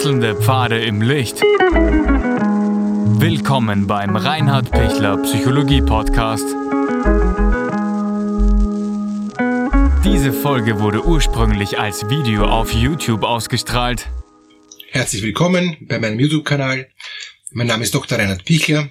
Wechselnde Pfade im Licht. Willkommen beim Reinhard Pichler Psychologie Podcast. Diese Folge wurde ursprünglich als Video auf YouTube ausgestrahlt. Herzlich willkommen bei meinem YouTube-Kanal. Mein Name ist Dr. Reinhard Pichler.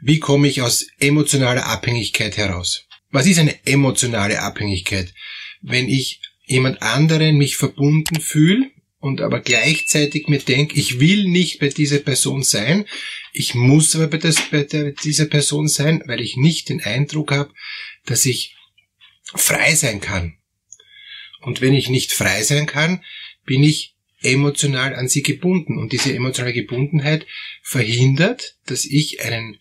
Wie komme ich aus emotionaler Abhängigkeit heraus? Was ist eine emotionale Abhängigkeit? Wenn ich jemand anderen mich verbunden fühle und aber gleichzeitig mir denke, ich will nicht bei dieser Person sein, ich muss aber bei, das, bei der, dieser Person sein, weil ich nicht den Eindruck habe, dass ich frei sein kann. Und wenn ich nicht frei sein kann, bin ich emotional an sie gebunden. Und diese emotionale Gebundenheit verhindert, dass ich einen,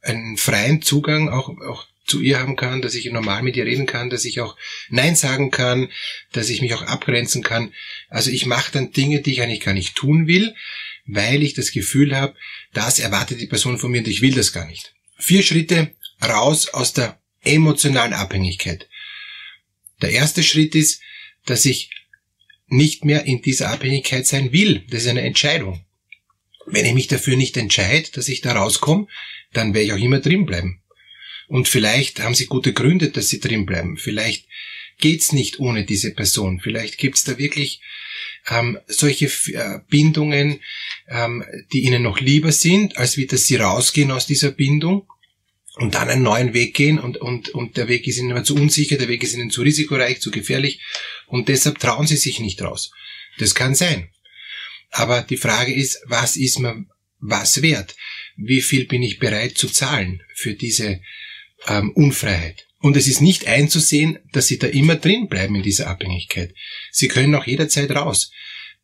einen freien Zugang auch, auch zu ihr haben kann, dass ich normal mit ihr reden kann, dass ich auch Nein sagen kann, dass ich mich auch abgrenzen kann. Also ich mache dann Dinge, die ich eigentlich gar nicht tun will, weil ich das Gefühl habe, das erwartet die Person von mir und ich will das gar nicht. Vier Schritte raus aus der emotionalen Abhängigkeit. Der erste Schritt ist, dass ich nicht mehr in dieser Abhängigkeit sein will. Das ist eine Entscheidung. Wenn ich mich dafür nicht entscheide, dass ich da rauskomme, dann werde ich auch immer drin bleiben. Und vielleicht haben sie gute Gründe, dass sie drin bleiben. Vielleicht geht's nicht ohne diese Person. Vielleicht gibt's da wirklich ähm, solche äh, Bindungen, ähm, die ihnen noch lieber sind, als wie dass sie rausgehen aus dieser Bindung und dann einen neuen Weg gehen und, und, und der Weg ist ihnen immer zu unsicher, der Weg ist ihnen zu risikoreich, zu gefährlich und deshalb trauen sie sich nicht raus. Das kann sein. Aber die Frage ist, was ist mir was wert? Wie viel bin ich bereit zu zahlen für diese ähm, Unfreiheit. Und es ist nicht einzusehen, dass sie da immer drin bleiben in dieser Abhängigkeit. Sie können auch jederzeit raus.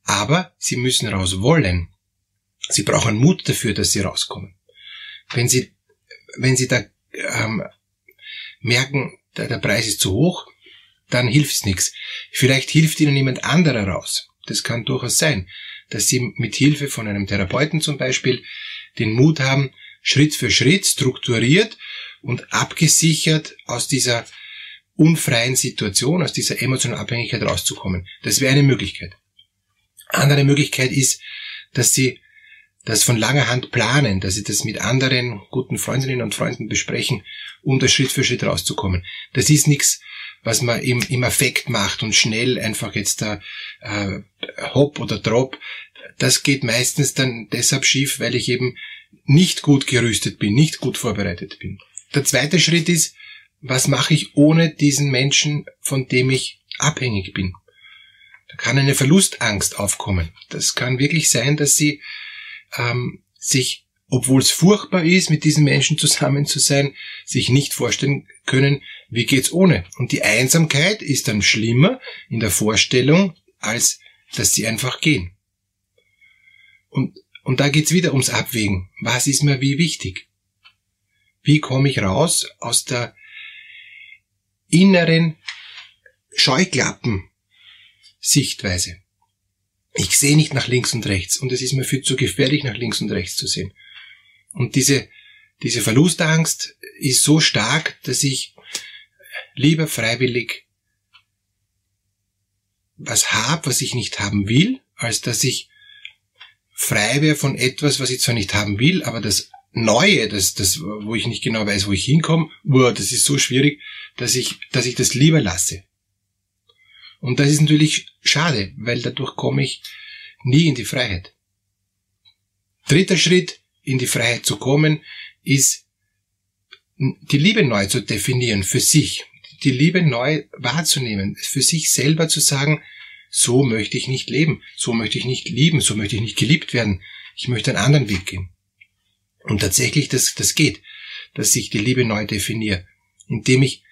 Aber sie müssen raus wollen. Sie brauchen Mut dafür, dass sie rauskommen. Wenn sie, wenn sie da ähm, merken, der, der Preis ist zu hoch, dann hilft's nichts. Vielleicht hilft ihnen jemand anderer raus. Das kann durchaus sein, dass sie mit Hilfe von einem Therapeuten zum Beispiel den Mut haben, Schritt für Schritt strukturiert und abgesichert aus dieser unfreien Situation, aus dieser emotionalen Abhängigkeit rauszukommen. Das wäre eine Möglichkeit. Andere Möglichkeit ist, dass sie das von langer Hand planen, dass sie das mit anderen guten Freundinnen und Freunden besprechen, um da Schritt für Schritt rauszukommen. Das ist nichts, was man im, im Affekt macht und schnell einfach jetzt da äh, hopp oder drop. Das geht meistens dann deshalb schief, weil ich eben nicht gut gerüstet bin, nicht gut vorbereitet bin. Der zweite Schritt ist, was mache ich ohne diesen Menschen, von dem ich abhängig bin? Da kann eine Verlustangst aufkommen. Das kann wirklich sein, dass sie ähm, sich, obwohl es furchtbar ist, mit diesen Menschen zusammen zu sein, sich nicht vorstellen können, wie geht's ohne. Und die Einsamkeit ist dann schlimmer in der Vorstellung, als dass sie einfach gehen. Und, und da geht's wieder ums Abwägen. Was ist mir wie wichtig? Wie komme ich raus aus der inneren Scheuklappen-Sichtweise? Ich sehe nicht nach links und rechts und es ist mir viel zu gefährlich, nach links und rechts zu sehen. Und diese, diese Verlustangst ist so stark, dass ich lieber freiwillig was habe, was ich nicht haben will, als dass ich frei wäre von etwas, was ich zwar nicht haben will, aber das Neue, das, das, wo ich nicht genau weiß, wo ich hinkomme, boah, das ist so schwierig, dass ich, dass ich das lieber lasse. Und das ist natürlich schade, weil dadurch komme ich nie in die Freiheit. Dritter Schritt, in die Freiheit zu kommen, ist die Liebe neu zu definieren für sich, die Liebe neu wahrzunehmen, für sich selber zu sagen, so möchte ich nicht leben, so möchte ich nicht lieben, so möchte ich nicht geliebt werden, ich möchte einen anderen Weg gehen. Und tatsächlich, das, das geht, dass ich die Liebe neu definiere, indem ich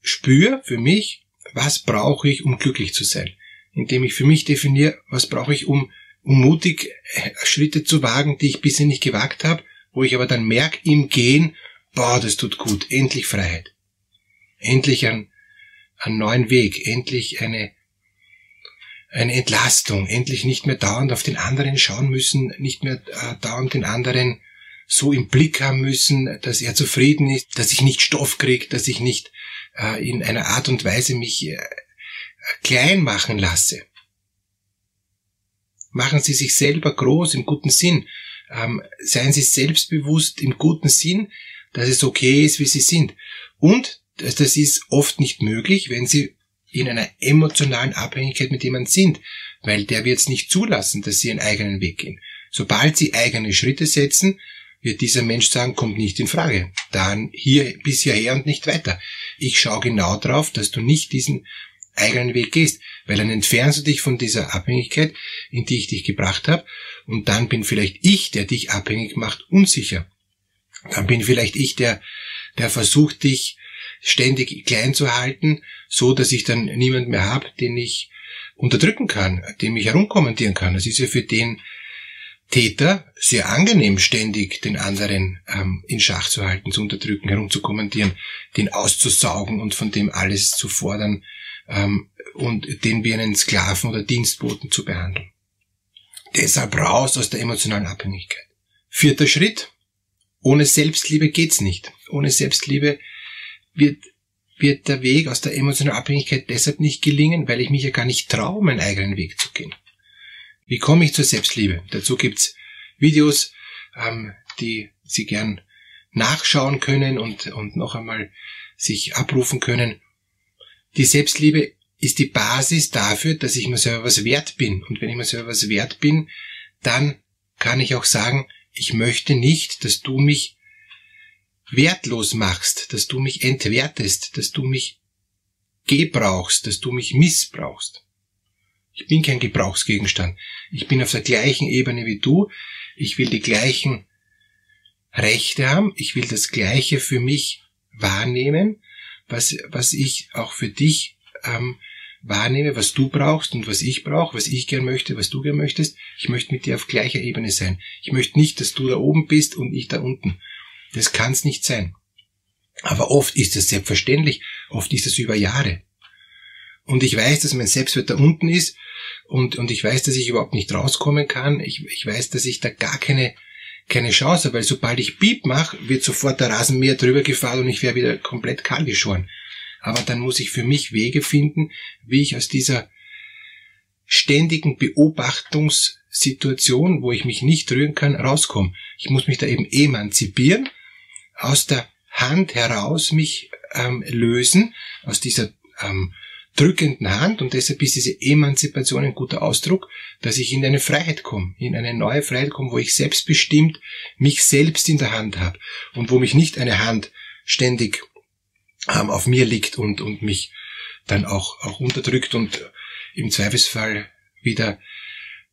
spüre für mich, was brauche ich, um glücklich zu sein. Indem ich für mich definiere, was brauche ich, um, um mutig äh, Schritte zu wagen, die ich bisher nicht gewagt habe, wo ich aber dann merke im Gehen, boah, das tut gut, endlich Freiheit. Endlich ein, einen neuen Weg, endlich eine, eine Entlastung, endlich nicht mehr dauernd auf den anderen schauen müssen, nicht mehr äh, dauernd den anderen so im Blick haben müssen, dass er zufrieden ist, dass ich nicht Stoff kriege, dass ich nicht äh, in einer Art und Weise mich äh, klein machen lasse. Machen Sie sich selber groß im guten Sinn. Ähm, seien Sie selbstbewusst im guten Sinn, dass es okay ist, wie Sie sind. Und das ist oft nicht möglich, wenn Sie in einer emotionalen Abhängigkeit mit jemandem sind, weil der wird es nicht zulassen, dass Sie einen eigenen Weg gehen. Sobald Sie eigene Schritte setzen, wird dieser Mensch sagen, kommt nicht in Frage. Dann hier bis hierher und nicht weiter. Ich schaue genau drauf, dass du nicht diesen eigenen Weg gehst, weil dann entfernst du dich von dieser Abhängigkeit, in die ich dich gebracht habe, und dann bin vielleicht ich, der dich abhängig macht, unsicher. Dann bin vielleicht ich, der, der versucht, dich ständig klein zu halten, so dass ich dann niemand mehr habe, den ich unterdrücken kann, dem ich herumkommentieren kann. Das ist ja für den Täter sehr angenehm, ständig den anderen ähm, in Schach zu halten, zu unterdrücken, herumzukommentieren, den auszusaugen und von dem alles zu fordern ähm, und den wie einen Sklaven oder Dienstboten zu behandeln. Deshalb raus aus der emotionalen Abhängigkeit. Vierter Schritt. Ohne Selbstliebe geht's nicht. Ohne Selbstliebe wird, wird der Weg aus der emotionalen Abhängigkeit deshalb nicht gelingen, weil ich mich ja gar nicht traue, meinen eigenen Weg zu gehen. Wie komme ich zur Selbstliebe? Dazu gibt's Videos, ähm, die Sie gern nachschauen können und, und noch einmal sich abrufen können. Die Selbstliebe ist die Basis dafür, dass ich mir selber was wert bin. Und wenn ich mir selber was wert bin, dann kann ich auch sagen, ich möchte nicht, dass du mich wertlos machst, dass du mich entwertest, dass du mich gebrauchst, dass du mich missbrauchst. Ich bin kein Gebrauchsgegenstand. Ich bin auf der gleichen Ebene wie du. Ich will die gleichen Rechte haben. Ich will das Gleiche für mich wahrnehmen, was, was ich auch für dich ähm, wahrnehme, was du brauchst und was ich brauche, was ich gern möchte, was du gern möchtest. Ich möchte mit dir auf gleicher Ebene sein. Ich möchte nicht, dass du da oben bist und ich da unten. Das kann es nicht sein. Aber oft ist es selbstverständlich, oft ist es über Jahre. Und ich weiß, dass mein Selbstwert da unten ist und, und ich weiß, dass ich überhaupt nicht rauskommen kann. Ich, ich weiß, dass ich da gar keine, keine Chance habe, weil sobald ich Piep mache, wird sofort der Rasenmäher drüber gefahren und ich wäre wieder komplett kahl geschoren. Aber dann muss ich für mich Wege finden, wie ich aus dieser ständigen Beobachtungssituation, wo ich mich nicht rühren kann, rauskomme. Ich muss mich da eben emanzipieren, aus der Hand heraus mich ähm, lösen, aus dieser ähm, drückenden Hand und deshalb ist diese Emanzipation ein guter Ausdruck, dass ich in eine Freiheit komme, in eine neue Freiheit komme, wo ich selbstbestimmt mich selbst in der Hand habe und wo mich nicht eine Hand ständig ähm, auf mir liegt und, und mich dann auch, auch unterdrückt und im Zweifelsfall wieder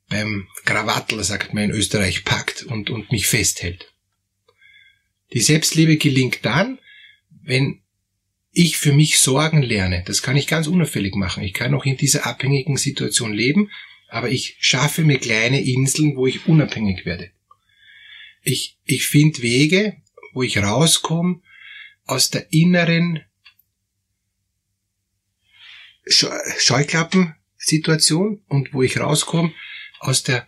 beim Krawattel, sagt man in Österreich, packt und, und mich festhält. Die Selbstliebe gelingt dann, wenn ich für mich sorgen lerne. Das kann ich ganz unauffällig machen. Ich kann auch in dieser abhängigen Situation leben, aber ich schaffe mir kleine Inseln, wo ich unabhängig werde. Ich, ich finde Wege, wo ich rauskomme aus der inneren Scheuklappensituation und wo ich rauskomme aus der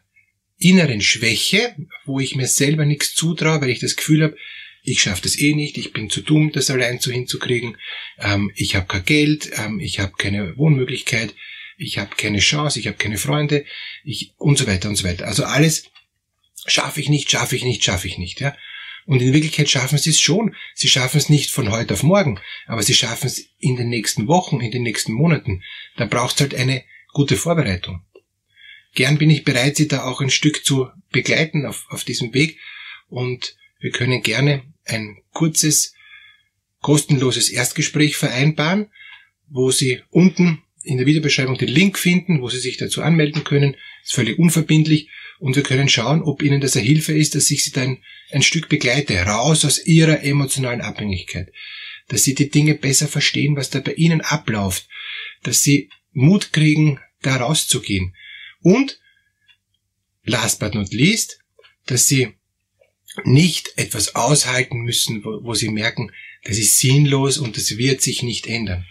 inneren Schwäche, wo ich mir selber nichts zutraue, weil ich das Gefühl habe, ich schaffe das eh nicht, ich bin zu dumm, das allein so hinzukriegen, ähm, ich habe kein Geld, ähm, ich habe keine Wohnmöglichkeit, ich habe keine Chance, ich habe keine Freunde, ich und so weiter und so weiter. Also alles schaffe ich nicht, schaffe ich nicht, schaffe ich nicht, ja. Und in Wirklichkeit schaffen sie es schon. Sie schaffen es nicht von heute auf morgen, aber sie schaffen es in den nächsten Wochen, in den nächsten Monaten. Da braucht es halt eine gute Vorbereitung. Gern bin ich bereit, Sie da auch ein Stück zu begleiten auf, auf diesem Weg und wir können gerne ein kurzes, kostenloses Erstgespräch vereinbaren, wo Sie unten in der Videobeschreibung den Link finden, wo Sie sich dazu anmelden können. Ist völlig unverbindlich. Und wir können schauen, ob Ihnen das eine Hilfe ist, dass ich Sie dann ein Stück begleite, raus aus Ihrer emotionalen Abhängigkeit, dass Sie die Dinge besser verstehen, was da bei Ihnen abläuft, dass Sie Mut kriegen, da rauszugehen. Und last but not least, dass Sie nicht etwas aushalten müssen, wo, wo sie merken, das ist sinnlos und das wird sich nicht ändern.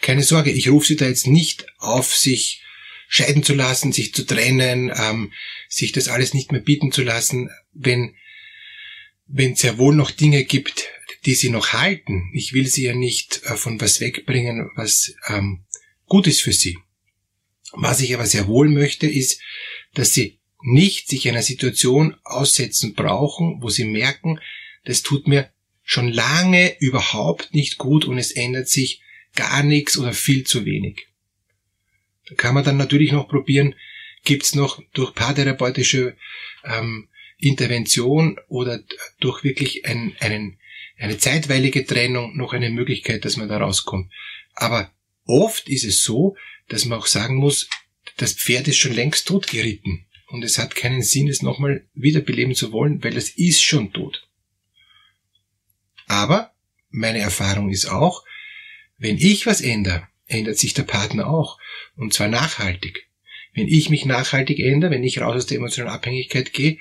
Keine Sorge, ich rufe Sie da jetzt nicht auf, sich scheiden zu lassen, sich zu trennen, ähm, sich das alles nicht mehr bieten zu lassen, wenn wenn es ja wohl noch Dinge gibt, die Sie noch halten. Ich will Sie ja nicht äh, von was wegbringen, was ähm, gut ist für Sie. Was ich aber sehr wohl möchte, ist, dass sie nicht sich einer Situation aussetzen brauchen, wo sie merken, das tut mir schon lange überhaupt nicht gut und es ändert sich gar nichts oder viel zu wenig. Da kann man dann natürlich noch probieren, gibt's noch durch paartherapeutische ähm, Intervention oder durch wirklich ein, einen, eine zeitweilige Trennung noch eine Möglichkeit, dass man da rauskommt. Aber oft ist es so, dass man auch sagen muss, das Pferd ist schon längst tot geritten und es hat keinen Sinn, es nochmal wiederbeleben zu wollen, weil es ist schon tot. Aber meine Erfahrung ist auch, wenn ich was ändere, ändert sich der Partner auch. Und zwar nachhaltig. Wenn ich mich nachhaltig ändere, wenn ich raus aus der emotionalen Abhängigkeit gehe,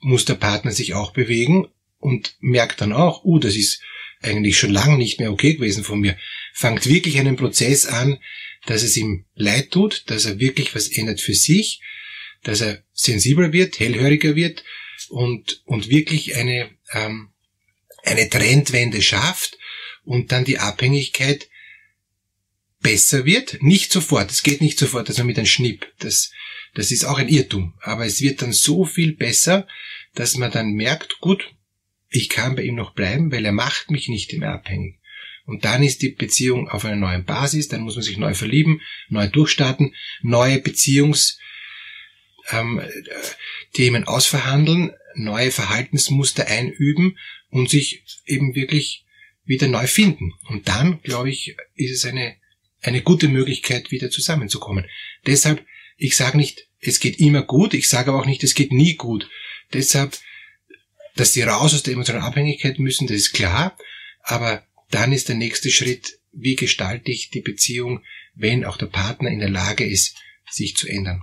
muss der Partner sich auch bewegen und merkt dann auch, uh, das ist eigentlich schon lange nicht mehr okay gewesen von mir. Fangt wirklich einen Prozess an, dass es ihm leid tut, dass er wirklich was ändert für sich, dass er sensibler wird, hellhöriger wird und, und wirklich eine, ähm, eine Trendwende schafft und dann die Abhängigkeit besser wird. Nicht sofort, es geht nicht sofort, also mit einem Schnipp. Das, das ist auch ein Irrtum. Aber es wird dann so viel besser, dass man dann merkt, gut, ich kann bei ihm noch bleiben, weil er macht mich nicht mehr abhängig. Und dann ist die Beziehung auf einer neuen Basis, dann muss man sich neu verlieben, neu durchstarten, neue Beziehungsthemen ähm, ausverhandeln, neue Verhaltensmuster einüben und sich eben wirklich wieder neu finden. Und dann, glaube ich, ist es eine, eine gute Möglichkeit, wieder zusammenzukommen. Deshalb, ich sage nicht, es geht immer gut, ich sage aber auch nicht, es geht nie gut. Deshalb, dass sie raus aus der emotionalen Abhängigkeit müssen, das ist klar, aber dann ist der nächste Schritt, wie gestalte ich die Beziehung, wenn auch der Partner in der Lage ist, sich zu ändern.